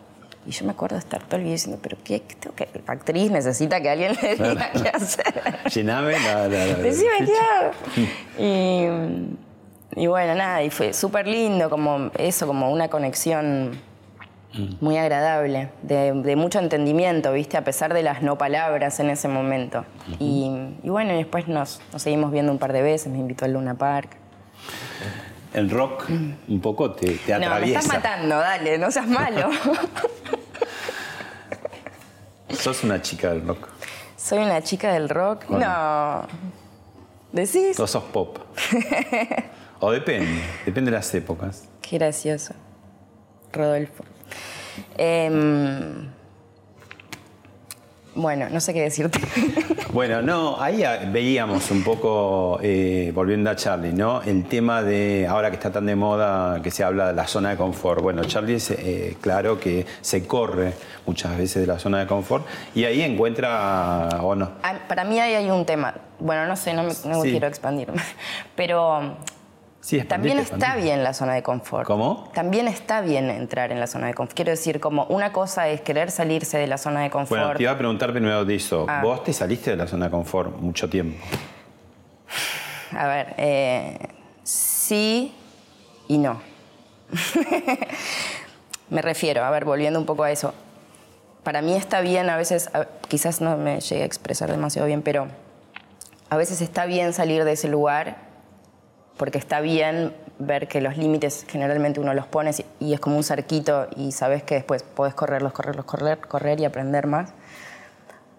y yo me acuerdo de estar todo el video diciendo, pero ¿qué, qué tengo que, la actriz necesita que alguien le diga Claro. qué hacer. (laughs) Llename la, la- la- Decime qué hago. Y, y bueno, nada, y fue súper lindo, como eso, como una conexión muy agradable, de, de mucho entendimiento, ¿viste? A pesar de las no palabras en ese momento. y, y bueno, después nos, nos seguimos viendo un par de veces, me invitó al Luna Park. El rock un poco te, te No, me atraviesa. estás matando, dale, no seas malo. (laughs) Sos una chica del rock. Soy una chica del rock. No. ¿Decís? O sos pop. (laughs) o depende, depende de las épocas. Qué gracioso. Rodolfo. Em, bueno, no sé qué decirte. (laughs) Bueno, no, ahí ah, veíamos un poco, eh, volviendo a Charlie, ¿no? El tema de, ahora que está tan de moda, que se habla de la zona de confort. Bueno, Charlie es eh, claro que se corre muchas veces de la zona de confort y ahí encuentra, o no, Para mí ahí hay un tema. Bueno, no sé, no, me- no Sí. quiero expandirme. (laughs) Pero sí, también está expandite. bien la zona de confort. ¿Cómo? También está bien entrar en la zona de confort. Quiero decir, como una cosa es querer salirse de la zona de confort. Bueno, te iba a preguntar primero de eso. Ah. Vos te saliste de la zona de confort mucho tiempo. A ver, eh, sí y no. (laughs) me refiero, a ver, volviendo un poco a eso. Para mí está bien, a veces, quizás no me llegue a expresar demasiado bien, pero a veces está bien salir de ese lugar porque está bien ver que los límites generalmente uno los pones y- es como un cerquito y sabes que después podés correrlos, correrlos, correr, correr y aprender más.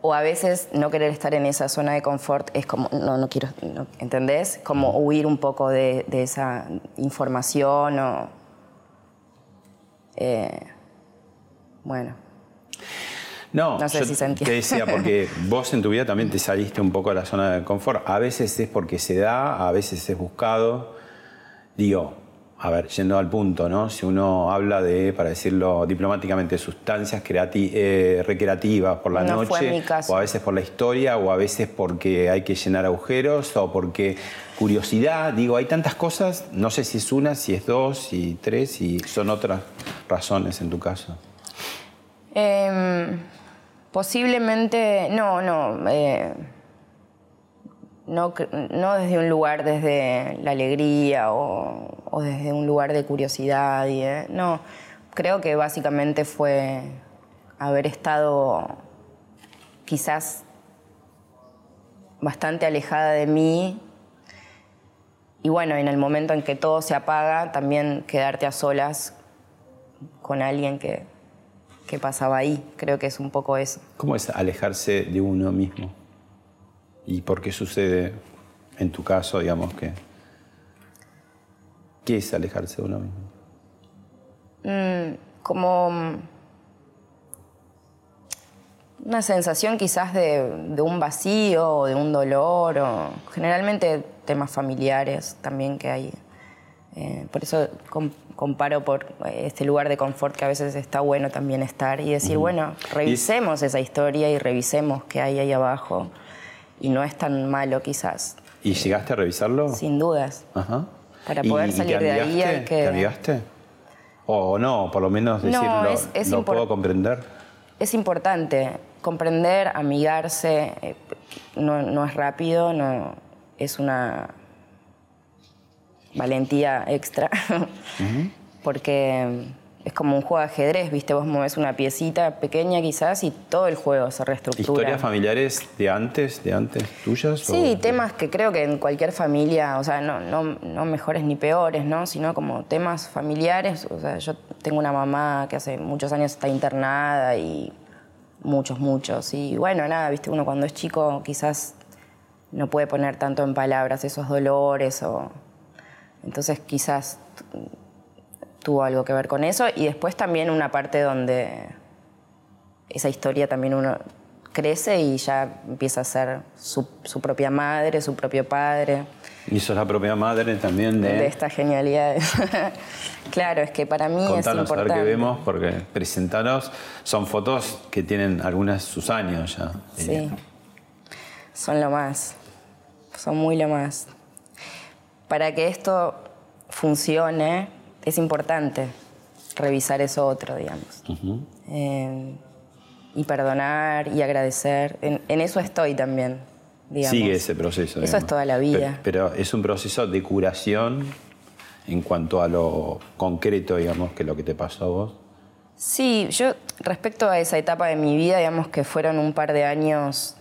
O a veces no querer estar en esa zona de confort es como, no, no quiero, ¿entendés? Como huir un poco de, de esa información o... eh, bueno, No, No sé yo si se entiende. te decía, porque (laughs) vos en tu vida también te saliste un poco de la zona de confort. A veces es porque se da, a veces es buscado. Digo, a ver, yendo al punto, ¿no? Si uno habla de, para decirlo diplomáticamente, sustancias creati- eh, recreativas por la No noche, o a veces por la historia, o a veces porque hay que llenar agujeros, o porque curiosidad, digo, hay tantas cosas, no sé si es una, si es dos, si tres, si son otras razones en tu caso. Em, posiblemente, no, no, eh, no, desde un lugar desde la alegría o, desde un lugar de curiosidad. Y, de- no, creo que básicamente fue haber estado quizás bastante alejada de mí y bueno, en el momento en que todo se apaga, también quedarte a solas con alguien que, que pasaba ahí. Creo que es un poco eso. ¿Cómo es alejarse de uno mismo? ¿Y por qué sucede en tu caso, digamos, que... ¿Qué es alejarse de uno mismo? Mm, como mm, una sensación quizás de, de un vacío o de un dolor, o generalmente temas familiares también que hay. Eh, por eso com- comparo por eh, este lugar de confort que a veces está bueno también estar y decir, bueno, revisemos esa historia y revisemos qué hay ahí abajo. Y no es tan malo quizás, ¿Y llegaste a revisarlo? sin dudas. Ajá. Para ¿Y- poder y salir de ahí hay que- ¿Te amigaste? O no, por lo menos No, decirlo, es- es lo puedo comprender. Es importante comprender, amigarse, eh, no, no es rápido, no, es una valentía extra, (laughs) porque es como un juego de ajedrez, ¿viste? Vos mueves una piecita pequeña quizás y todo el juego se reestructura. ¿Historias familiares de antes, de antes tuyas? Sí, o- temas que creo que en cualquier familia, o sea, no, no, no mejores ni peores, ¿no? Sino como temas familiares. O sea, yo tengo una mamá que hace muchos años está internada y muchos, muchos. Y bueno, nada, viste, uno cuando es chico quizás no puede poner tanto en palabras esos dolores o... Entonces quizás tuvo algo que ver con eso. Y después también una parte donde esa historia también uno crece y ya empieza a ser su, su propia madre, su propio padre, Y sos la propia madre también de... de estas genialidades. (laughs) claro, es que para mí es Contanos a ver importante. qué vemos, porque presentaros. Son fotos que tienen algunas sus años ya. Sí. Son lo más. Son muy lo más. Para que esto funcione, es importante revisar eso otro, digamos. Eh, y perdonar y agradecer. En, en eso estoy también, digamos. Sigue ese proceso. Eso es toda la vida. Pero, pero es un proceso de curación en cuanto a lo concreto, digamos, que lo que te pasó a vos. Sí, yo respecto a esa etapa de mi vida, digamos que fueron un par de años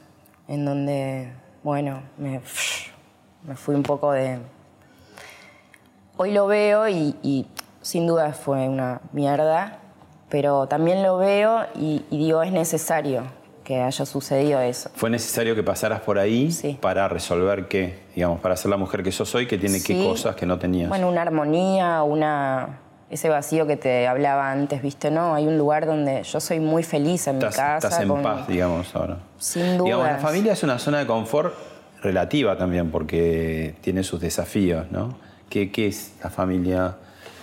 en donde, bueno, me, me fui un poco de... Hoy lo veo y, y sin duda fue una mierda, pero también lo veo y, y digo, es necesario que haya sucedido eso. ¿Fue necesario que pasaras por ahí para resolver qué? Digamos, para ser la mujer que sos hoy, que tiene qué cosas que no tenías. Bueno, una armonía, una ese vacío que te hablaba antes, ¿viste? No, hay un lugar donde yo soy muy feliz en estás, mi casa. estás en con- paz, digamos, ahora. Sin Digamos, la familia es una zona de confort relativa también, porque tiene sus desafíos, ¿no? ¿Qué, qué es la familia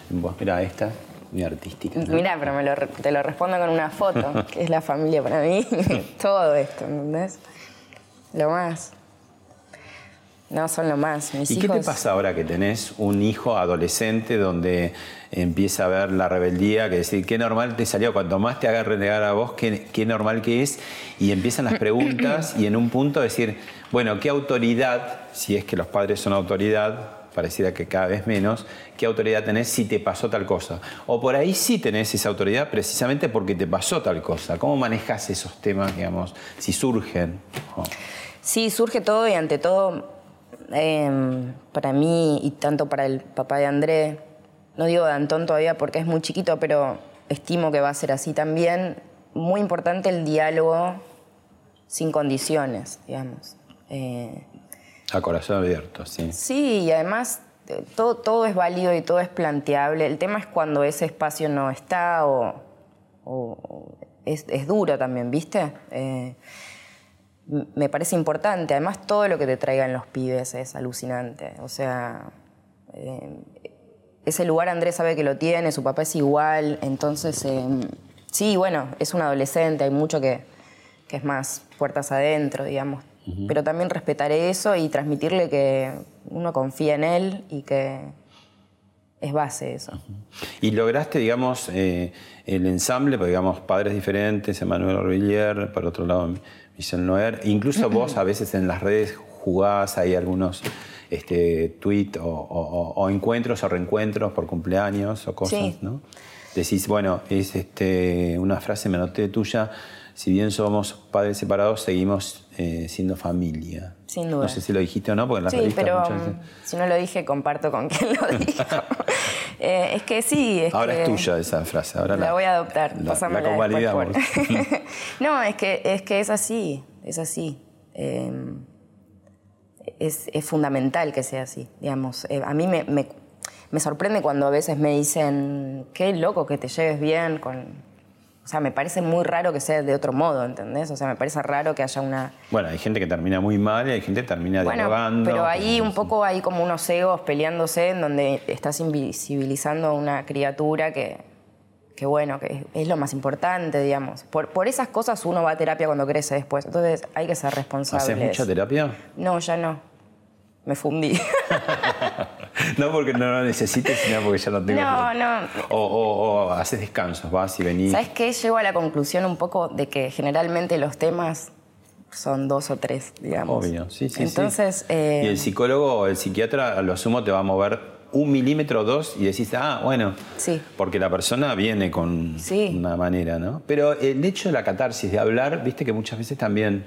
en vos? Mira, esta, muy artística. ¿no? Mira, pero me lo te lo respondo con una foto, (laughs) que es la familia para mí. (laughs) Todo esto, ¿entendés? Lo más. No, son lo más. Mis ¿Y qué hijos. te pasa ahora que tenés un hijo adolescente donde empieza a ver la rebeldía, que decir, qué normal te salió, cuanto más te haga renegar a vos, qué, qué normal que es, y empiezan las preguntas y en un punto decir, bueno, ¿qué autoridad, si es que los padres son autoridad, pareciera que cada vez menos, qué autoridad tenés si te pasó tal cosa? O por ahí sí tenés esa autoridad precisamente porque te pasó tal cosa. ¿Cómo manejas esos temas, digamos, si surgen? Oh. Sí, surge todo y ante todo, eh, para mí y tanto para el papá de André, no digo de Antón todavía porque es muy chiquito, pero estimo que va a ser así también, muy importante el diálogo sin condiciones, digamos. Eh, A corazón abierto, sí. Sí, y además eh, todo, todo es válido y todo es planteable. El tema es cuando ese espacio no está o, es, es duro también, ¿viste? Eh, me parece importante. Además, todo lo que te traigan los pibes es alucinante. O sea, eh, ese lugar Andrés sabe que lo tiene, su papá es igual. Entonces, sí, bueno, es un adolescente, hay mucho que, que es más puertas adentro, digamos. Pero también respetaré eso y transmitirle que uno confía en él y que es base eso. Y lograste, digamos, eh, el ensamble, digamos, padres diferentes, Emanuel Orvillier, por otro lado, Michel Noer, incluso vos (clears throat) a veces en las redes jugás, hay algunos este, tweets o, o- o encuentros o reencuentros por cumpleaños o cosas, Sí. ¿no? Decís, bueno, es este, una frase, me anoté tuya, si bien somos padres separados, seguimos eh, siendo familia. Sin duda. No sé si lo dijiste o no, porque en las Sí, revistas pero muchas mm, si no lo dije, comparto con (laughs) quien lo dijo. (laughs) Eh, es que sí, es Ahora que es tuya esa frase. Ahora la voy a adoptar. La, la después convalidamos. (laughs) no, es que, es que es así, es así. Eh, es, es fundamental que sea así, digamos. Eh, a mí me, me- me sorprende cuando a veces me dicen, qué loco que te lleves bien con... O sea, me parece muy raro que sea de otro modo, ¿entendés? O sea, me parece raro que haya una... Bueno, hay gente que termina muy mal y hay gente que termina Bueno, dialogando. pero ahí un poco hay como unos egos peleándose en donde estás invisibilizando a una criatura que, que bueno, que es, lo más importante, digamos. Por, por esas cosas uno va a terapia cuando crece después. Entonces hay que ser responsable. ¿Haces mucha terapia? No, ya no. Me fundí. (laughs) (laughs) No porque no lo necesites, sino porque ya lo tengo. no, no. O, o- o haces descansos, vas y venís. ¿Sabes qué? Llego a la conclusión un poco de que generalmente los temas son dos o tres, digamos. Obvio, sí, sí. sí. Entonces, eh, Y el psicólogo o el psiquiatra a lo sumo te va a mover un milímetro o dos y decís, ah, bueno, sí. porque la persona viene con Sí. una manera, ¿no? Pero el hecho de la catarsis, de hablar, viste que muchas veces también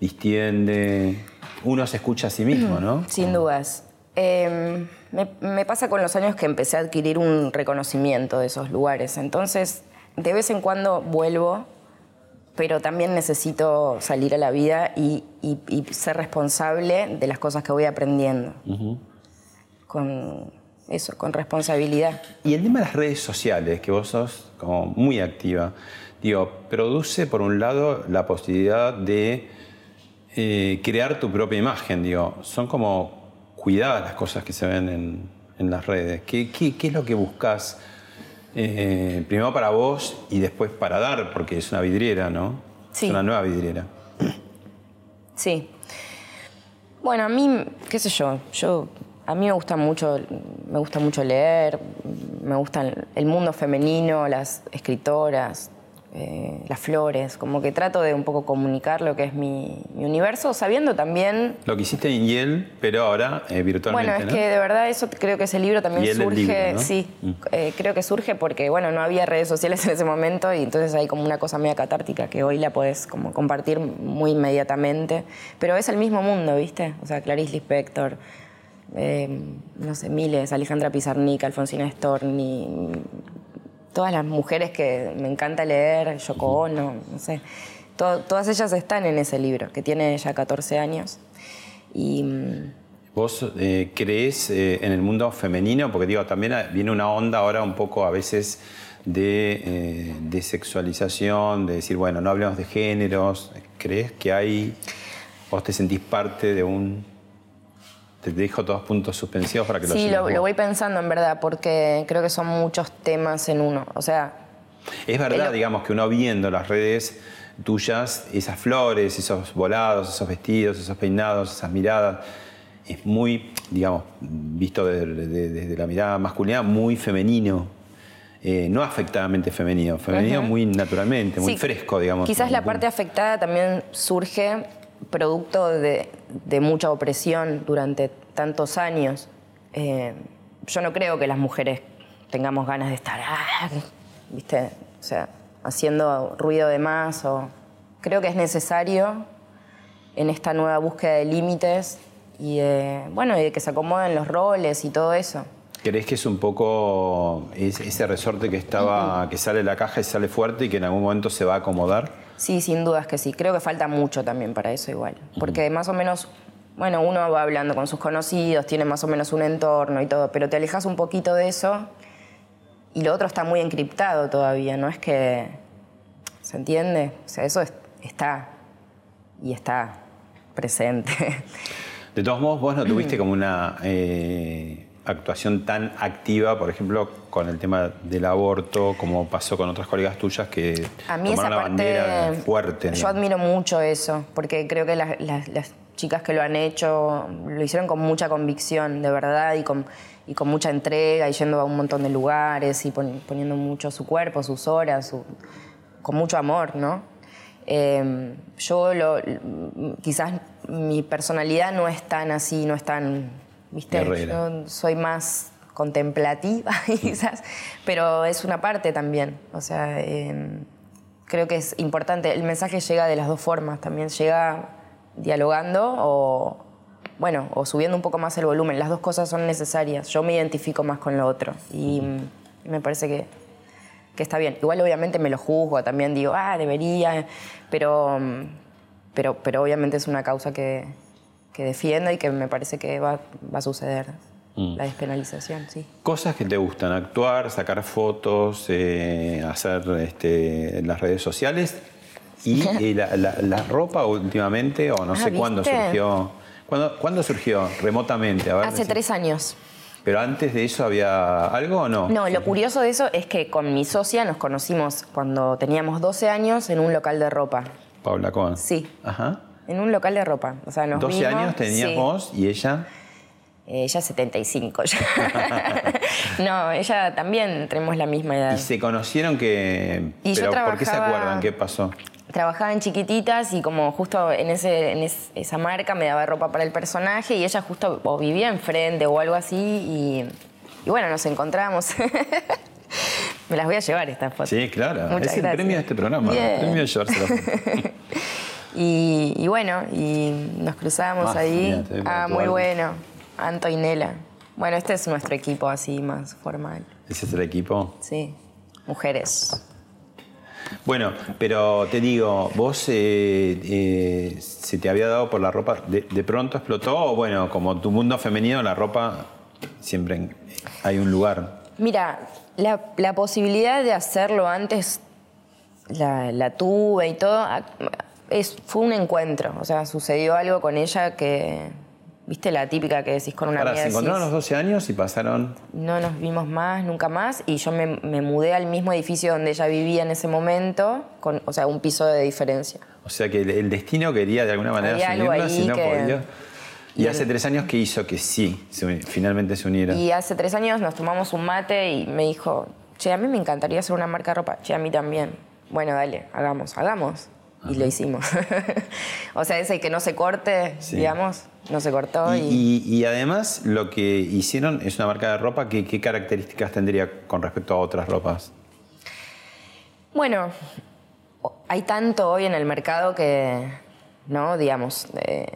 distiende, uno se escucha a sí mismo, ¿no? Sin dudas. Eh, me, me pasa con los años que empecé a adquirir un reconocimiento de esos lugares. Entonces, de vez en cuando vuelvo, pero también necesito salir a la vida y, y- y ser responsable de las cosas que voy aprendiendo. Con, eso, con responsabilidad. Y el tema de las redes sociales, que vos sos como muy activa, digo, produce por un lado la posibilidad de eh, crear tu propia imagen, digo, son como cuidadas las cosas que se ven en, en las redes. ¿Qué, qué, qué es lo que buscas eh, primero para vos y después para dar? Porque es una vidriera, ¿no? Sí. Es una nueva vidriera. Sí. Bueno, a mí, qué sé yo, yo a mí me gusta mucho, me gusta mucho leer, me gusta el mundo femenino, las escritoras, eh, las flores, como que trato de un poco comunicar lo que es mi, mi universo, sabiendo también Lo que hiciste en Yale, pero ahora eh, virtualmente, bueno, es ¿no? que de verdad eso creo que ese libro también surge, libro, ¿no? sí, Mm. eh, creo que surge porque, bueno, no había redes sociales (laughs) en ese momento y entonces hay como una cosa media catártica que hoy la puedes como compartir muy inmediatamente, pero es el mismo mundo, ¿viste? O sea, Clarice Lispector, no sé, Miles, Alejandra Pizarnik, Alfonsina Storni, todas las mujeres que me encanta leer, Yoko Ono, no sé, to- todas ellas están en ese libro, que tiene ya 14 años. Y... mm, ¿Vos eh, crees eh, en el mundo femenino? Porque digo, también viene una onda ahora un poco a veces de, eh, de sexualización, de decir, bueno, no hablemos de géneros. ¿Crees que hay, vos te sentís parte de un... Te dejo todos puntos suspensivos para que lo Sí, lo, vos. lo voy pensando en verdad, porque creo que son muchos temas en uno. O sea, Es verdad, digamos, que uno viendo las redes tuyas, esas flores, esos volados, esos vestidos, esos peinados, esas miradas, es muy, digamos, visto desde, la mirada masculina, muy femenino. Eh, no afectadamente femenino, femenino muy naturalmente, muy Sí, fresco, digamos. quizás la parte afectada también surge producto de, de mucha opresión durante tantos años. Eh, yo no creo que las mujeres tengamos ganas de estar, ah, ¿viste? O sea, haciendo ruido de más. O... Creo que es necesario en esta nueva búsqueda de límites y de, bueno, y de que se acomoden los roles y todo eso. ¿Crees que es un poco es- ese resorte que estaba, que sale de la caja y sale fuerte y que en algún momento se va a acomodar? Sí, sin dudas que sí. Creo que falta mucho también para eso igual. Porque más o menos, bueno, uno va hablando con sus conocidos, tiene más o menos un entorno y todo, pero te alejas un poquito de eso y lo otro está muy encriptado todavía, no es que... ¿Se entiende? O sea, eso es- está y está presente. De todos modos, vos no tuviste como una eh, actuación tan activa, por ejemplo, con el tema del aborto, como pasó con otras colegas tuyas que A mí esa tomaron la bandera fuerte. yo admiro mucho eso, porque creo que las, las- las chicas que lo han hecho lo hicieron con mucha convicción, de verdad, y con, y con mucha entrega, y yendo a un montón de lugares, y pon- poniendo mucho su cuerpo, sus horas, su- con mucho amor, ¿no? Eh, yo lo- quizás mi personalidad no es tan así, no es tan, Yo soy más contemplativa, (laughs) quizás, pero es una parte también. O sea, eh, creo que es importante. El mensaje llega de las dos formas. También llega dialogando o, bueno, o subiendo un poco más el volumen. Las dos cosas son necesarias. Yo me identifico más con lo otro y mm, me parece que, que está bien. Igual obviamente me lo juzgo, también digo, ah, debería, pero, mm, pero, pero obviamente es una causa que, que defiendo y que me parece que va, va a suceder. Mm. La despenalización, sí. Cosas que te gustan, actuar, sacar fotos, eh, hacer este, las redes sociales y (laughs) eh, la, la- la ropa últimamente, o no Ah, sé cuándo surgió. ¿Cuándo, cuándo surgió? Remotamente, a ver. Hace decí- tres años. ¿Pero antes de eso había algo o no? No, lo curioso de eso es que con mi socia nos conocimos cuando teníamos 12 años en un local de ropa. Paula Cohen. Sí. Ajá. En un local de ropa. O sea, nos 12 vimos- años tenías sí. vos y ella. Eh, Ella 75 ya. (laughs) no, ella también tenemos la misma edad. Y se conocieron que. Y yo ¿Pero por qué se acuerdan? ¿Qué pasó? Trabajaba en chiquititas y como justo en, ese, en es- esa marca me daba ropa para el personaje y ella justo o vivía enfrente o algo así y, y bueno, nos encontramos. (laughs) me las voy a llevar estas fotos. Sí, claro. Muchas es el premio de este programa. Bien. El premio de llevarse. (laughs) Y, y bueno, y nos cruzamos Ah, ahí. ah, muy bueno. Anto y Nela. Bueno, este es nuestro equipo así más formal. Ese es el equipo. Sí. Mujeres. Bueno, pero te digo, vos eh, eh, se te había dado por la ropa, de, de pronto explotó, o bueno, como tu mundo femenino, la ropa siempre hay un lugar. Mira, la, la posibilidad de hacerlo antes la, la tuve y todo, es, fue un encuentro. O sea, sucedió algo con ella que, viste, la típica que decís con una Ahora, amiga. se encontraron a los decís, 12 años y pasaron. no nos vimos más, nunca más, y yo me, me mudé al mismo edificio donde ella vivía en ese momento, con, o sea, un piso de diferencia. O sea que el, el destino quería de alguna manera unirlos y no que- podía. Y hace tres años que hizo que sí, se finalmente se unieran. Y hace tres años nos tomamos un mate y me dijo, che, a mí me encantaría hacer una marca de ropa. Che, a mí también. Bueno, dale, hagamos, hagamos. Y lo hicimos. (laughs) o sea, ese que no se corte, Sí. digamos, no se cortó Y, y... y- y además lo que hicieron es una marca de ropa que qué características tendría con respecto a otras ropas. Bueno, hay tanto hoy en el mercado que, ¿no? Digamos, eh,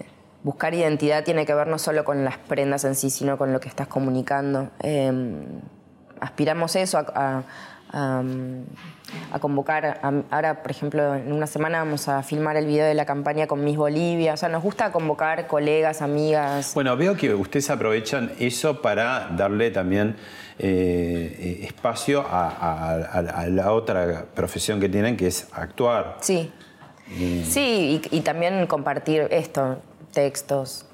buscar identidad tiene que ver no solo con las prendas en sí, sino con lo que estás comunicando. Eh, aspiramos eso a, a- a, a convocar. a- ahora, por ejemplo, en una semana vamos a filmar el video de la campaña con Miss Bolivia. O sea, nos gusta convocar colegas, amigas. Bueno, veo que ustedes aprovechan eso para darle también eh, eh, espacio a, a- la otra profesión que tienen, que es actuar. Sí. Sí, y, y también compartir esto, textos,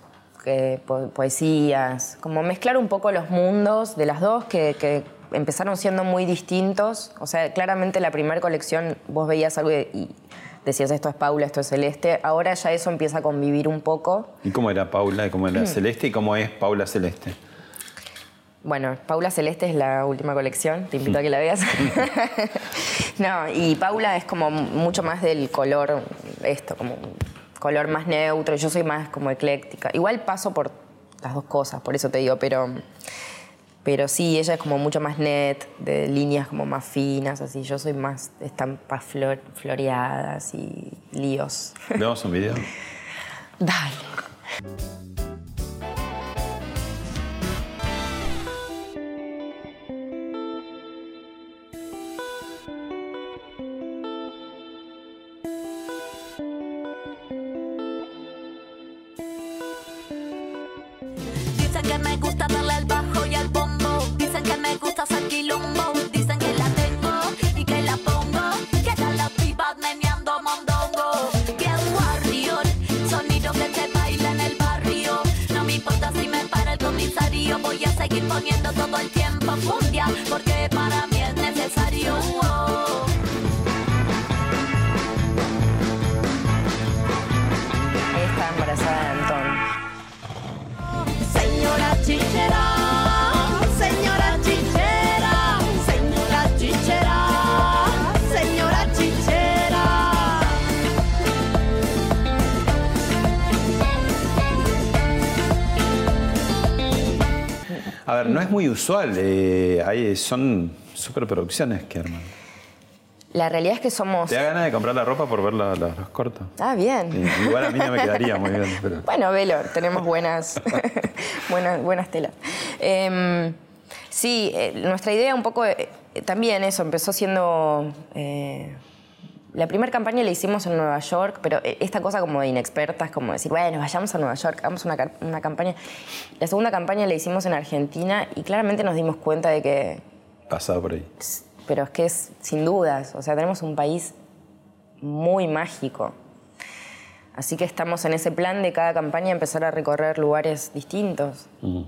que, po- poesías, como mezclar un poco los mundos de las dos que, que empezaron siendo muy distintos. O sea, claramente la primera colección vos veías algo y, decías esto es Paula, esto es Celeste. Ahora ya eso empieza a convivir un poco. ¿Y cómo era Paula? ¿Y cómo era Mm. Celeste? ¿Y cómo es Paula Celeste? Bueno, Paula Celeste es la última colección, te invito a que la veas. (laughs) no, y Paula es como mucho más del color, esto, como color más neutro, yo soy más como ecléctica. Igual paso por las dos cosas, por eso te digo, pero, pero sí, ella es como mucho más net, de líneas como más finas, así. Yo soy más estampas flor- floreadas y líos. ¿Vemos un video? (laughs) Dale. No es muy usual. eh, hay- son superproducciones que arman. La realidad es que somos... ¿Te da ganas de comprar la ropa por ver la- la- los cortos? Ah, bien. Sí, igual a mí no me quedaría muy bien. Pero... Bueno, velo, tenemos buenas, (laughs) buenas, buenas telas. Em, sí, eh, nuestra idea un poco eh, también eso, empezó siendo... la primera campaña la hicimos en Nueva York, pero eh, esta cosa como de inexpertas, como decir, bueno, vayamos a Nueva York, hagamos una, una campaña. La segunda campaña la hicimos en Argentina y claramente nos dimos cuenta de que, Pasado por ahí. pero es que es sin dudas, o sea, tenemos un país muy mágico. Así que estamos en ese plan de cada campaña empezar a recorrer lugares distintos. Mm.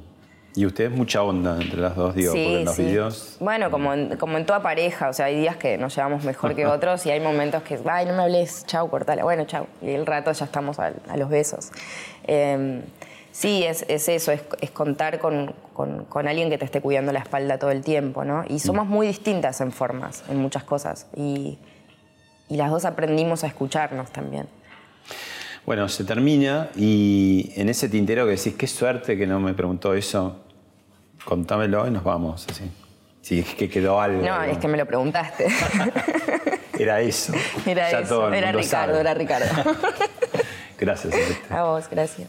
Y ustedes mucha onda entre las dos, digo, porque en los videos. Bueno, como en, como en toda pareja, o sea, hay días que nos llevamos mejor que (laughs) otros y hay momentos que, ay, no me hables, chau, cortala, bueno, chau. Y el rato ya estamos a, a los besos. Eh, sí, es, es eso, es, es contar con, con- con alguien que te esté cuidando la espalda todo el tiempo, ¿no? Y somos muy distintas en formas, en muchas cosas. Y, y las dos aprendimos a escucharnos también. Bueno, se termina y en ese tintero que decís, qué suerte que no me preguntó eso, contámelo y nos vamos, así. Si es que quedó algo. No, es que me lo preguntaste. (laughs) Era eso. Era Ya eso, era Ricardo, sabe. era Ricardo. (laughs) Gracias. Celeste. A vos, gracias.